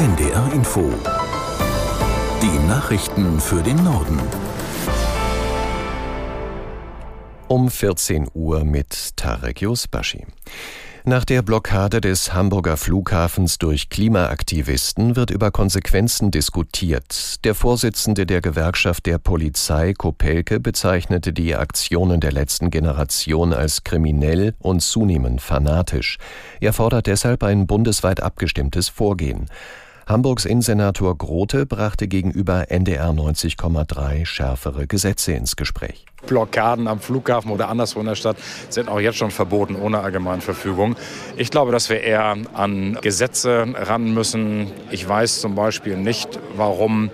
NDR Info. Die Nachrichten für den Norden. Um 14 Uhr mit Tarek Yusbashi. Nach der Blockade des Hamburger Flughafens durch Klimaaktivisten wird über Konsequenzen diskutiert. Der Vorsitzende der Gewerkschaft der Polizei, Kopelke, bezeichnete die Aktionen der letzten Generation als kriminell und zunehmend fanatisch. Er fordert deshalb ein bundesweit abgestimmtes Vorgehen. Hamburgs Innensenator Grote brachte gegenüber NDR 90,3 schärfere Gesetze ins Gespräch. Blockaden am Flughafen oder anderswo in der Stadt sind auch jetzt schon verboten ohne Allgemeinverfügung. Ich glaube, dass wir eher an Gesetze ran müssen. Ich weiß zum Beispiel nicht, warum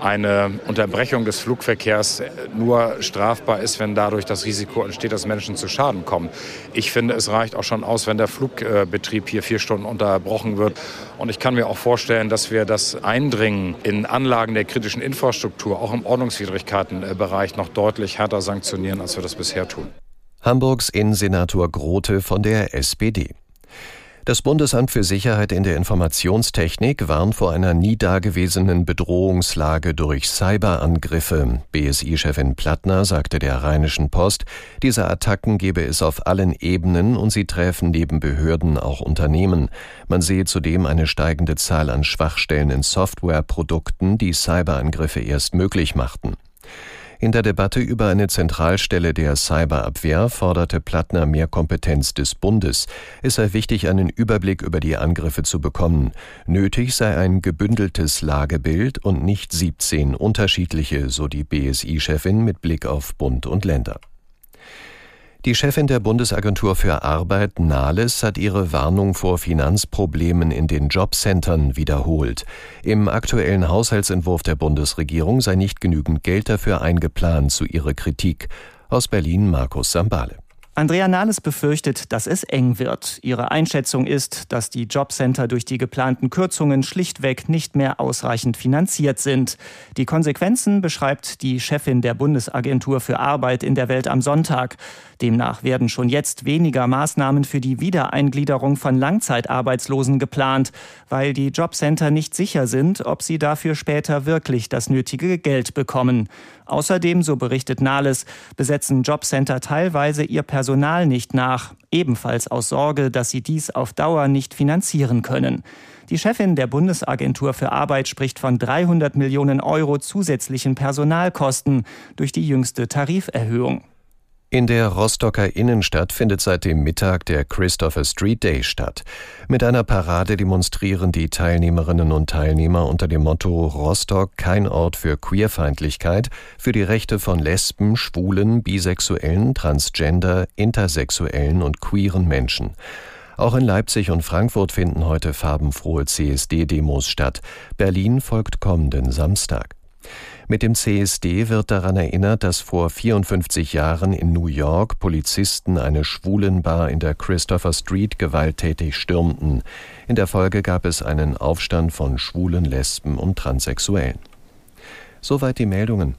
eine Unterbrechung des Flugverkehrs nur strafbar ist, wenn dadurch das Risiko entsteht, dass Menschen zu Schaden kommen. Ich finde, es reicht auch schon aus, wenn der Flugbetrieb hier vier Stunden unterbrochen wird. Und ich kann mir auch vorstellen, dass wir das Eindringen in Anlagen der kritischen Infrastruktur, auch im Ordnungswidrigkeitenbereich, noch deutlich härter sanktionieren, als wir das bisher tun. Hamburgs Innensenator Grote von der SPD. Das Bundesamt für Sicherheit in der Informationstechnik warnt vor einer nie dagewesenen Bedrohungslage durch Cyberangriffe. BSI-Chefin Plattner sagte der Rheinischen Post, diese Attacken gebe es auf allen Ebenen und sie treffen neben Behörden auch Unternehmen. Man sehe zudem eine steigende Zahl an Schwachstellen in Softwareprodukten, die Cyberangriffe erst möglich machten. In der Debatte über eine Zentralstelle der Cyberabwehr forderte Plattner mehr Kompetenz des Bundes. Es sei wichtig, einen Überblick über die Angriffe zu bekommen. Nötig sei ein gebündeltes Lagebild und nicht 17 unterschiedliche, so die BSI-Chefin mit Blick auf Bund und Länder. Die Chefin der Bundesagentur für Arbeit, Nahles, hat ihre Warnung vor Finanzproblemen in den Jobcentern wiederholt. Im aktuellen Haushaltsentwurf der Bundesregierung sei nicht genügend Geld dafür eingeplant, zu ihrer Kritik. Aus Berlin Markus Sambale. Andrea Nahles befürchtet, dass es eng wird. Ihre Einschätzung ist, dass die Jobcenter durch die geplanten Kürzungen schlichtweg nicht mehr ausreichend finanziert sind. Die Konsequenzen beschreibt die Chefin der Bundesagentur für Arbeit in der Welt am Sonntag. Demnach werden schon jetzt weniger Maßnahmen für die Wiedereingliederung von Langzeitarbeitslosen geplant, weil die Jobcenter nicht sicher sind, ob sie dafür später wirklich das nötige Geld bekommen. Außerdem, so berichtet Nahles, besetzen Jobcenter teilweise ihr Personal nicht nach, ebenfalls aus Sorge, dass sie dies auf Dauer nicht finanzieren können. Die Chefin der Bundesagentur für Arbeit spricht von 300 Millionen Euro zusätzlichen Personalkosten durch die jüngste Tariferhöhung. In der Rostocker Innenstadt findet seit dem Mittag der Christopher Street Day statt. Mit einer Parade demonstrieren die Teilnehmerinnen und Teilnehmer unter dem Motto Rostock kein Ort für Queerfeindlichkeit für die Rechte von Lesben, Schwulen, Bisexuellen, Transgender, Intersexuellen und queeren Menschen. Auch in Leipzig und Frankfurt finden heute farbenfrohe CSD-Demos statt. Berlin folgt kommenden Samstag. Mit dem CSD wird daran erinnert, dass vor 54 Jahren in New York Polizisten eine Schwulenbar in der Christopher Street gewalttätig stürmten. In der Folge gab es einen Aufstand von Schwulen, Lesben und Transsexuellen. Soweit die Meldungen.